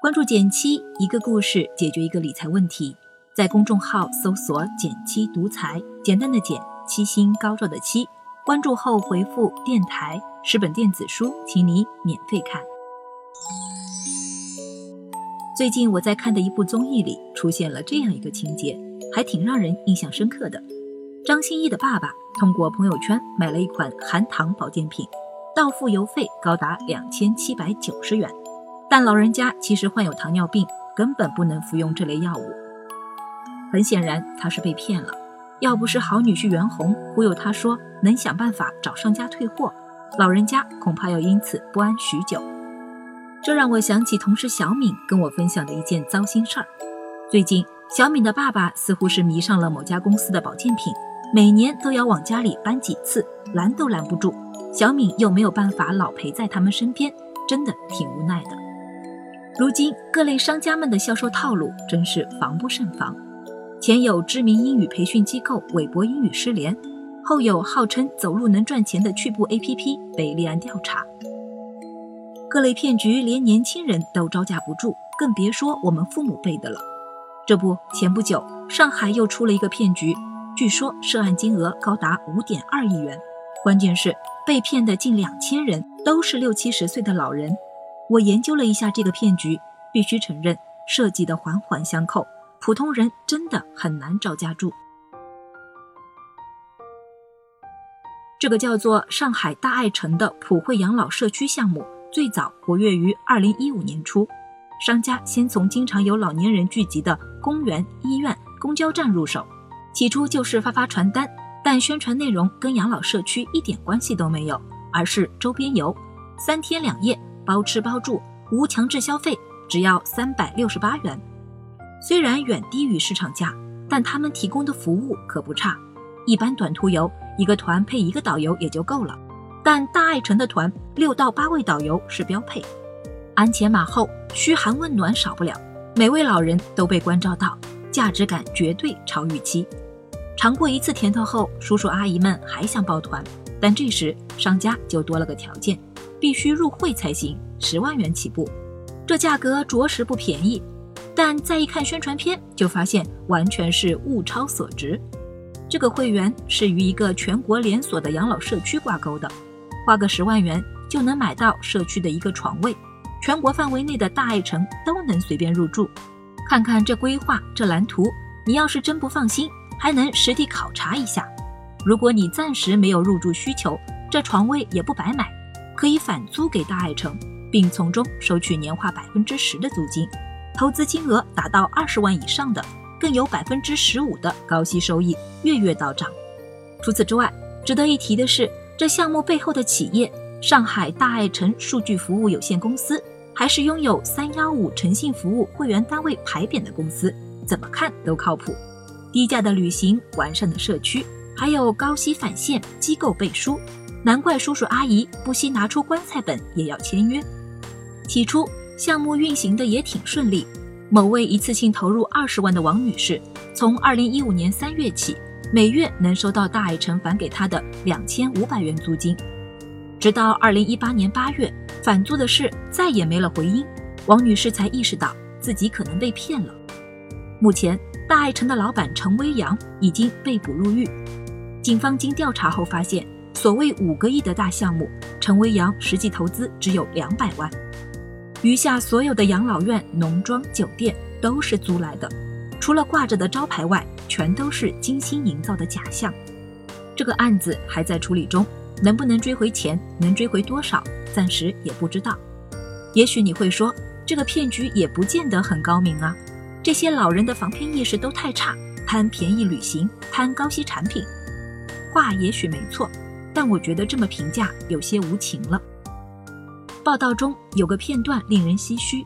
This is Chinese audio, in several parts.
关注减七，一个故事解决一个理财问题。在公众号搜索“减七独裁，简单的减，七星高照的七。关注后回复“电台”十本电子书，请你免费看。最近我在看的一部综艺里出现了这样一个情节，还挺让人印象深刻的。张歆艺的爸爸通过朋友圈买了一款含糖保健品，到付邮费高达两千七百九十元。但老人家其实患有糖尿病，根本不能服用这类药物。很显然，他是被骗了。要不是好女婿袁弘忽悠他说能想办法找商家退货，老人家恐怕要因此不安许久。这让我想起同事小敏跟我分享的一件糟心事儿。最近，小敏的爸爸似乎是迷上了某家公司的保健品，每年都要往家里搬几次，拦都拦不住。小敏又没有办法老陪在他们身边，真的挺无奈的。如今各类商家们的销售套路真是防不胜防，前有知名英语培训机构韦博英语失联，后有号称走路能赚钱的趣步 APP 被立案调查。各类骗局连年轻人都招架不住，更别说我们父母辈的了。这不，前不久上海又出了一个骗局，据说涉案金额高达五点二亿元，关键是被骗的近两千人都是六七十岁的老人。我研究了一下这个骗局，必须承认设计的环环相扣，普通人真的很难招架住。这个叫做上海大爱城的普惠养老社区项目，最早活跃于二零一五年初。商家先从经常有老年人聚集的公园、医院、公交站入手，起初就是发发传单，但宣传内容跟养老社区一点关系都没有，而是周边游，三天两夜。包吃包住，无强制消费，只要三百六十八元。虽然远低于市场价，但他们提供的服务可不差。一般短途游，一个团配一个导游也就够了，但大爱城的团六到八位导游是标配。鞍前马后，嘘寒问暖少不了，每位老人都被关照到，价值感绝对超预期。尝过一次甜头后，叔叔阿姨们还想抱团，但这时商家就多了个条件。必须入会才行，十万元起步，这价格着实不便宜。但再一看宣传片，就发现完全是物超所值。这个会员是与一个全国连锁的养老社区挂钩的，花个十万元就能买到社区的一个床位，全国范围内的大爱城都能随便入住。看看这规划，这蓝图，你要是真不放心，还能实地考察一下。如果你暂时没有入住需求，这床位也不白买。可以返租给大爱城，并从中收取年化百分之十的租金，投资金额达到二十万以上的，更有百分之十五的高息收益，月月到账。除此之外，值得一提的是，这项目背后的企业上海大爱城数据服务有限公司，还是拥有三幺五诚信服务会员单位牌匾的公司，怎么看都靠谱。低价的旅行，完善的社区，还有高息返现，机构背书。难怪叔叔阿姨不惜拿出棺材本也要签约。起初项目运行的也挺顺利，某位一次性投入二十万的王女士，从二零一五年三月起，每月能收到大爱城返给她的两千五百元租金。直到二零一八年八月，返租的事再也没了回音，王女士才意识到自己可能被骗了。目前，大爱城的老板陈威阳已经被捕入狱。警方经调查后发现。所谓五个亿的大项目，陈威阳实际投资只有两百万，余下所有的养老院、农庄、酒店都是租来的，除了挂着的招牌外，全都是精心营造的假象。这个案子还在处理中，能不能追回钱，能追回多少，暂时也不知道。也许你会说，这个骗局也不见得很高明啊，这些老人的防骗意识都太差，贪便宜旅行，贪高息产品，话也许没错。但我觉得这么评价有些无情了。报道中有个片段令人唏嘘，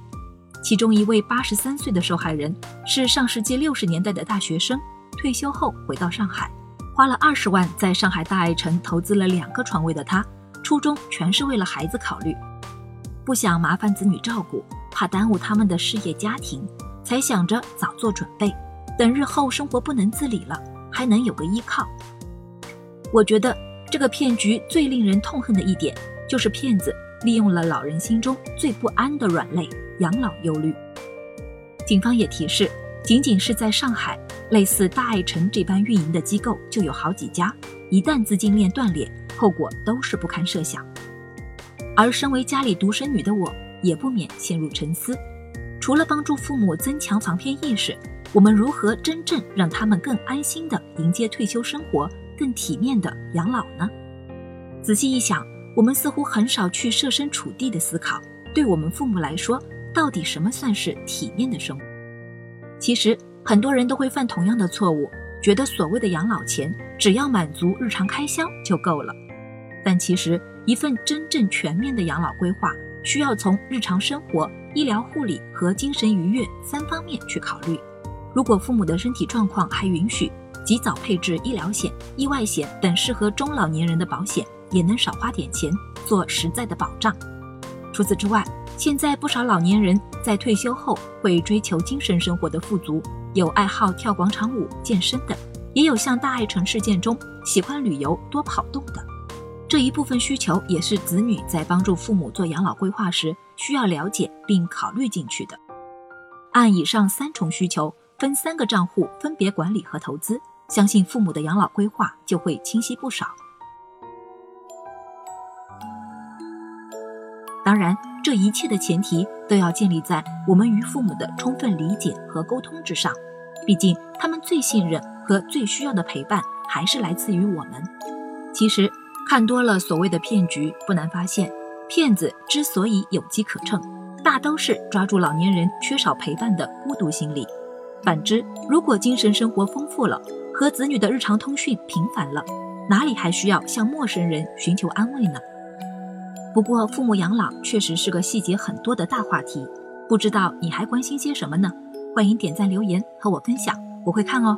其中一位八十三岁的受害人是上世纪六十年代的大学生，退休后回到上海，花了二十万在上海大爱城投资了两个床位的他，初衷全是为了孩子考虑，不想麻烦子女照顾，怕耽误他们的事业家庭，才想着早做准备，等日后生活不能自理了，还能有个依靠。我觉得。这个骗局最令人痛恨的一点，就是骗子利用了老人心中最不安的软肋——养老忧虑。警方也提示，仅仅是在上海，类似大爱城这般运营的机构就有好几家，一旦资金链断裂，后果都是不堪设想。而身为家里独生女的我，也不免陷入沉思：除了帮助父母增强防骗意识，我们如何真正让他们更安心地迎接退休生活，更体面地养老呢？仔细一想，我们似乎很少去设身处地的思考，对我们父母来说，到底什么算是体面的生活？其实，很多人都会犯同样的错误，觉得所谓的养老钱只要满足日常开销就够了。但其实，一份真正全面的养老规划，需要从日常生活、医疗护理和精神愉悦三方面去考虑。如果父母的身体状况还允许，及早配置医疗险、意外险等适合中老年人的保险，也能少花点钱，做实在的保障。除此之外，现在不少老年人在退休后会追求精神生活的富足，有爱好跳广场舞、健身的，也有像大爱城事件中喜欢旅游、多跑动的。这一部分需求也是子女在帮助父母做养老规划时需要了解并考虑进去的。按以上三重需求。分三个账户分别管理和投资，相信父母的养老规划就会清晰不少。当然，这一切的前提都要建立在我们与父母的充分理解和沟通之上。毕竟，他们最信任和最需要的陪伴还是来自于我们。其实，看多了所谓的骗局，不难发现，骗子之所以有机可乘，大都是抓住老年人缺少陪伴的孤独心理。反之，如果精神生活丰富了，和子女的日常通讯频繁了，哪里还需要向陌生人寻求安慰呢？不过，父母养老确实是个细节很多的大话题，不知道你还关心些什么呢？欢迎点赞留言和我分享，我会看哦。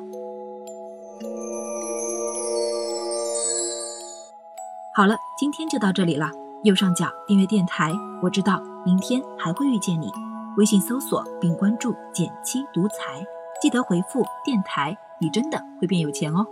好了，今天就到这里了。右上角订阅电台，我知道明天还会遇见你。微信搜索并关注“简七独裁”。记得回复“电台”，你真的会变有钱哦。